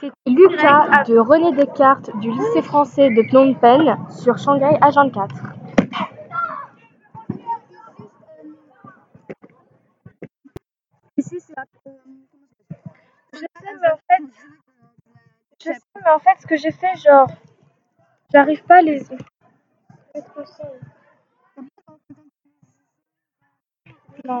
C'était Lucas de René Descartes du lycée français de Phnom Penh sur Shanghai H24. Ici, c'est. Je sais, mais en fait, je sais, mais en fait, ce que j'ai fait, genre, j'arrive pas à les. Non.